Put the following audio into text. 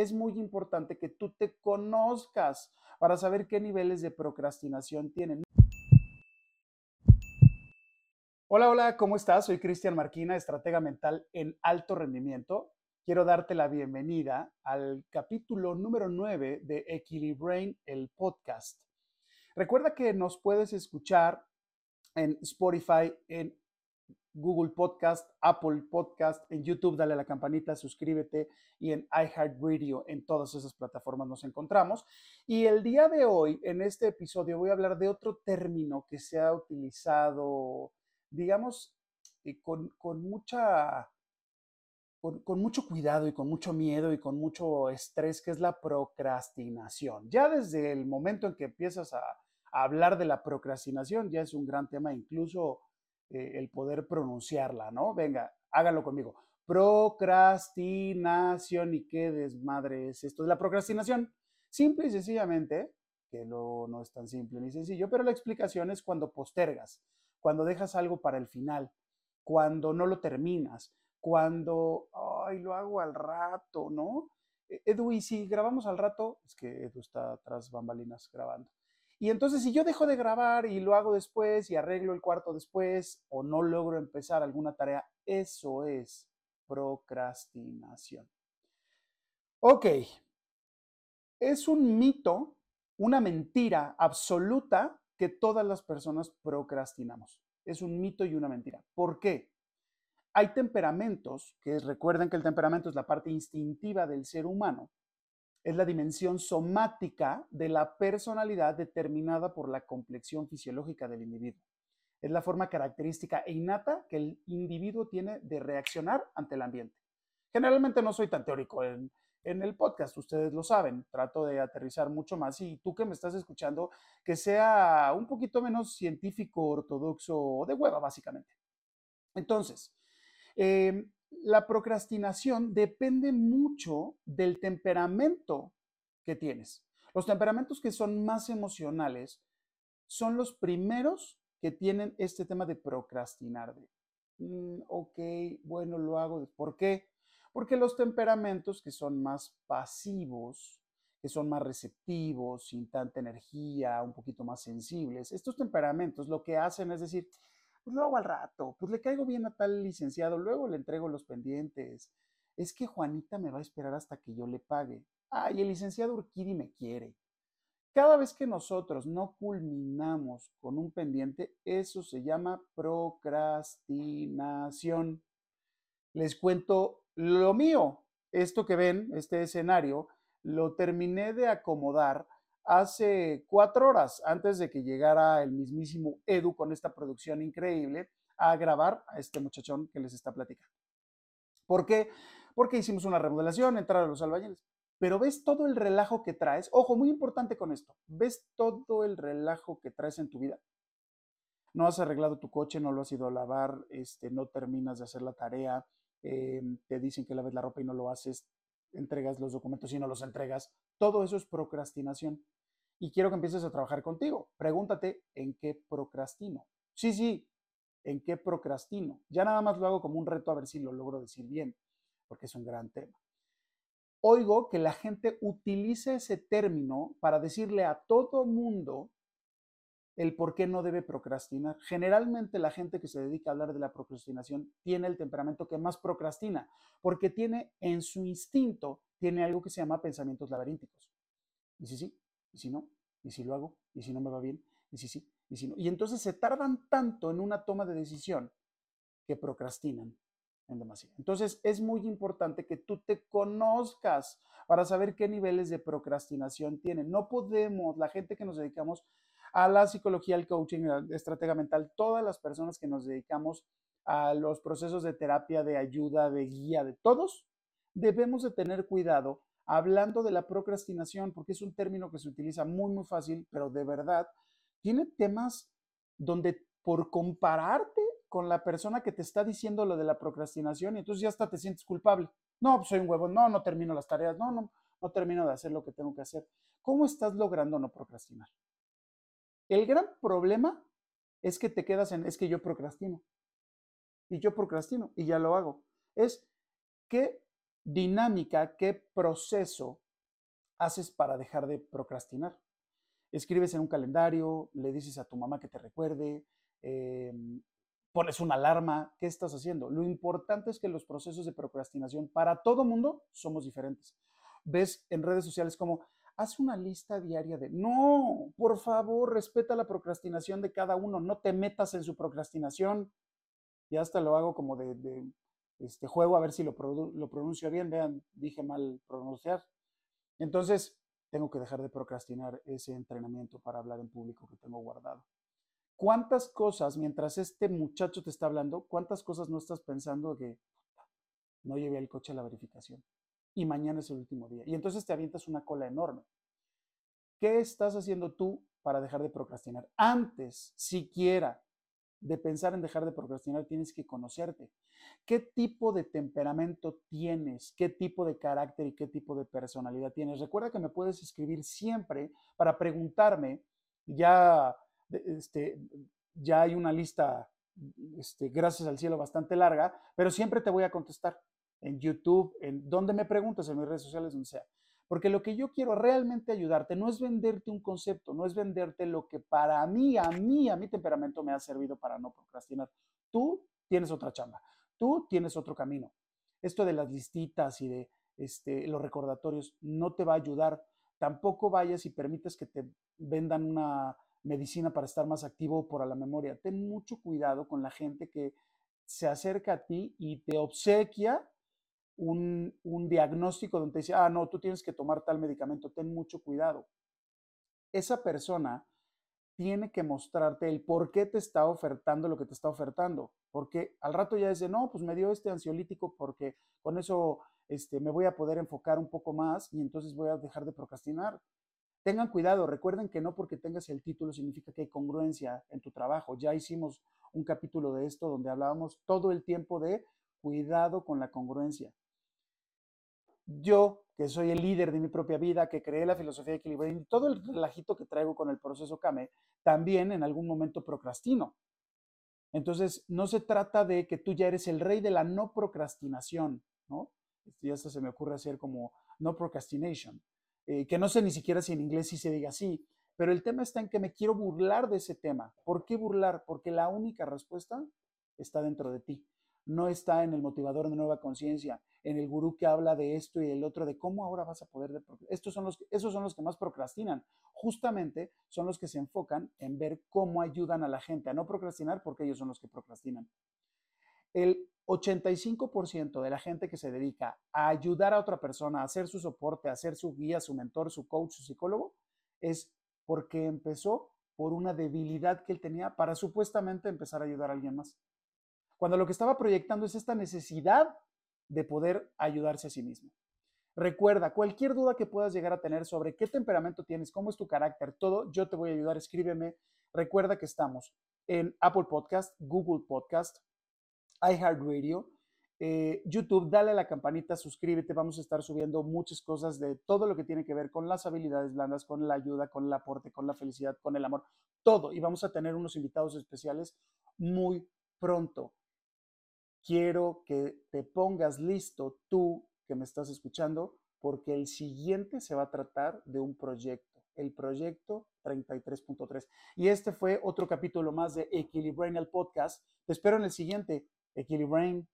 es muy importante que tú te conozcas para saber qué niveles de procrastinación tienen. Hola, hola, ¿cómo estás? Soy Cristian Marquina, estratega mental en alto rendimiento. Quiero darte la bienvenida al capítulo número 9 de Equilibrain, el podcast. Recuerda que nos puedes escuchar en Spotify, en Google Podcast, Apple Podcast, en YouTube, dale a la campanita, suscríbete y en iHeartRadio, en todas esas plataformas nos encontramos. Y el día de hoy, en este episodio, voy a hablar de otro término que se ha utilizado, digamos, eh, con, con mucha... Con, mucho cuidado y con mucho miedo y con mucho estrés, que es la procrastinación. Ya desde el momento en que empiezas a hablar de la procrastinación, ya es un gran tema, incluso eh, el poder pronunciarla, ¿no? Venga, hágalo conmigo. Procrastinación y qué desmadre es esto de la procrastinación. Simple y sencillamente, que no, no es tan simple ni sencillo, pero la explicación es cuando postergas, cuando dejas algo para el final, cuando no lo terminas, cuando, ay, lo hago al rato, ¿no? E, Edu, y si grabamos al rato, es que Edu está tras bambalinas grabando. Y entonces si yo dejo de grabar y lo hago después y arreglo el cuarto después o no logro empezar alguna tarea, eso es procrastinación. Ok, es un mito, una mentira absoluta que todas las personas procrastinamos. Es un mito y una mentira. ¿Por qué? Hay temperamentos, que recuerden que el temperamento es la parte instintiva del ser humano, es la dimensión somática de la personalidad determinada por la complexión fisiológica del individuo. Es la forma característica e innata que el individuo tiene de reaccionar ante el ambiente. Generalmente no soy tan teórico en, el podcast, ustedes lo saben, trato de aterrizar mucho más y tú que me estás escuchando, que sea un poquito menos científico, ortodoxo o de hueva, básicamente. Entonces, eh, la procrastinación depende mucho del temperamento que tienes. Los temperamentos que son más emocionales son los primeros que tienen este tema de procrastinar. Mm, ok, bueno, lo hago. ¿Por qué? Porque los temperamentos que son más pasivos, que son más receptivos, sin tanta energía, un poquito más sensibles, estos temperamentos lo que hacen es decir, pues al rato, pues le caigo bien a tal licenciado, luego le entrego los pendientes. Es que Juanita me va a esperar hasta que yo le pague. Ay, el licenciado Urquidi me quiere. Cada vez que nosotros no culminamos con un pendiente, eso se llama procrastinación. Les cuento lo mío. Esto que ven, este escenario, lo terminé de acomodar hace cuatro horas antes de que llegara el mismísimo Edu con esta producción increíble a grabar a este muchachón que les está platicando. ¿Por qué? Porque hicimos una remodelación, entrar a los albañiles. Pero ves todo el relajo que traes. Ojo, muy importante con esto. ¿Ves todo el relajo que traes en tu vida? No has arreglado tu coche, no lo has ido a lavar, este, no terminas de hacer la tarea, em, te dicen que laves la ropa y no lo haces, entregas los documentos y no los entregas. Todo eso es procrastinación. Y quiero que empieces a trabajar contigo. Pregúntate en qué procrastino. Sí, sí, en qué procrastino. Ya nada más lo hago como un reto a ver si lo logro decir bien, porque es un gran tema. Oigo que la gente utiliza ese término para decirle a todo mundo el por qué no debe procrastinar. Generalmente la gente que se dedica a hablar de la procrastinación tiene el temperamento que más procrastina, porque tiene en su instinto, tiene algo que se llama pensamientos laberínticos. Y si sí, y si no, y si lo hago, y si no me va bien, y si sí, y si no. Y entonces se tardan tanto en una toma de decisión que procrastinan en demasiado. Entonces es muy importante que tú te conozcas para saber qué niveles de procrastinación tienen. No podemos, la gente que nos dedicamos a la psicología, al coaching, a la estratega mental, todas las personas que nos dedicamos a los procesos de terapia, de ayuda, de guía, de todos, debemos de tener cuidado hablando de la procrastinación, porque es un término que se utiliza muy, muy fácil, pero de verdad tiene temas donde por compararte con la persona que te está diciendo lo de la procrastinación, y entonces ya hasta te sientes culpable. No, pues soy un huevo, no, no termino las tareas, no, no, no termino de hacer lo que tengo que hacer. ¿Cómo estás logrando no procrastinar? El gran problema es que te quedas en, es que yo procrastino. Y yo procrastino y ya lo hago. Es que dinámica, qué proceso haces para dejar de procrastinar. Escribes en un calendario, le dices a tu mamá que te recuerde, em, pones una alarma, ¿qué estás haciendo? Lo importante es que los procesos de procrastinación para todo mundo somos diferentes. Ves en redes sociales como, haz una lista diaria de, no, por favor, respeta la procrastinación de cada uno, no te metas en su procrastinación. Y hasta lo hago como de, este juego a ver si lo, lo pronuncio bien, vean, dije mal pronunciar. Entonces, tengo que dejar de procrastinar ese entrenamiento para hablar en público que tengo guardado. ¿Cuántas cosas, mientras este muchacho te está hablando, cuántas cosas no estás pensando que no llevé el coche a la verificación y mañana es el último día? Y entonces te avientas una cola enorme. ¿Qué estás haciendo tú para dejar de procrastinar? Antes, siquiera, de pensar en dejar de procrastinar, tienes que conocerte. ¿Qué tipo de temperamento tienes? ¿Qué tipo de carácter y qué tipo de personalidad tienes? Recuerda que me puedes escribir siempre para preguntarme, ya este, ya hay una lista, este, gracias al cielo, bastante larga, pero siempre te voy a contestar en YouTube, en donde me preguntes, en mis redes sociales, donde sea. Porque lo que yo quiero realmente ayudarte no es venderte un concepto, no es venderte lo que para mí, a mí, a mi temperamento me ha servido para no procrastinar. Tú tienes otra chamba, tú tienes otro camino. Esto de las listitas y de este, los recordatorios no te va a ayudar. Tampoco vayas y permites que te vendan una medicina para estar más activo por la memoria. Ten mucho cuidado con la gente que se acerca a ti y te obsequia un, diagnóstico donde te dice, ah, no, tú tienes que tomar tal medicamento, ten mucho cuidado. Esa persona tiene que mostrarte el por qué te está ofertando lo que te está ofertando. Porque al rato ya dice, no, pues me dio este ansiolítico porque con eso este, me voy a poder enfocar un poco más y entonces voy a dejar de procrastinar. Tengan cuidado, recuerden que no porque tengas el título significa que hay congruencia en tu trabajo. Ya hicimos un capítulo de esto donde hablábamos todo el tiempo de cuidado con la congruencia. Yo, que soy el líder de mi propia vida, que creé la filosofía de equilibrio y todo el relajito que traigo con el proceso Kame, también en algún momento procrastino. Entonces, no se trata de que tú ya eres el rey de la no procrastinación, ¿no? Y esto se me ocurre hacer como no procrastination. Eh, que no sé ni siquiera si en inglés sí se diga así, pero el tema está en que me quiero burlar de ese tema. ¿Por qué burlar? Porque la única respuesta está dentro de ti. No está en el motivador de nueva conciencia, en el gurú que habla de esto y el otro, de cómo ahora vas a poder... Estos son los, esos son los que más procrastinan. Justamente son los que se enfocan en ver cómo ayudan a la gente a no procrastinar porque ellos son los que procrastinan. El 85% de la gente que se dedica a ayudar a otra persona, a hacer su soporte, a ser su guía, su mentor, su coach, su psicólogo, es porque empezó por una debilidad que él tenía para supuestamente empezar a ayudar a alguien más. Cuando lo que estaba proyectando es esta necesidad de poder ayudarse a sí mismo. Recuerda, cualquier duda que puedas llegar a tener sobre qué temperamento tienes, cómo es tu carácter, todo, yo te voy a ayudar, escríbeme. Recuerda que estamos en Apple Podcast, Google Podcast, iHeartRadio, eh, YouTube, dale a la campanita, suscríbete, vamos a estar subiendo muchas cosas de todo lo que tiene que ver con las habilidades blandas, con la ayuda, con el aporte, con la felicidad, con el amor, todo. Y vamos a tener unos invitados especiales muy pronto. Quiero que te pongas listo tú que me estás escuchando, porque el siguiente se va a tratar de un proyecto, el proyecto 33.3. Y este fue otro capítulo más de Equilibrain el podcast. Te espero en el siguiente. Equilibrain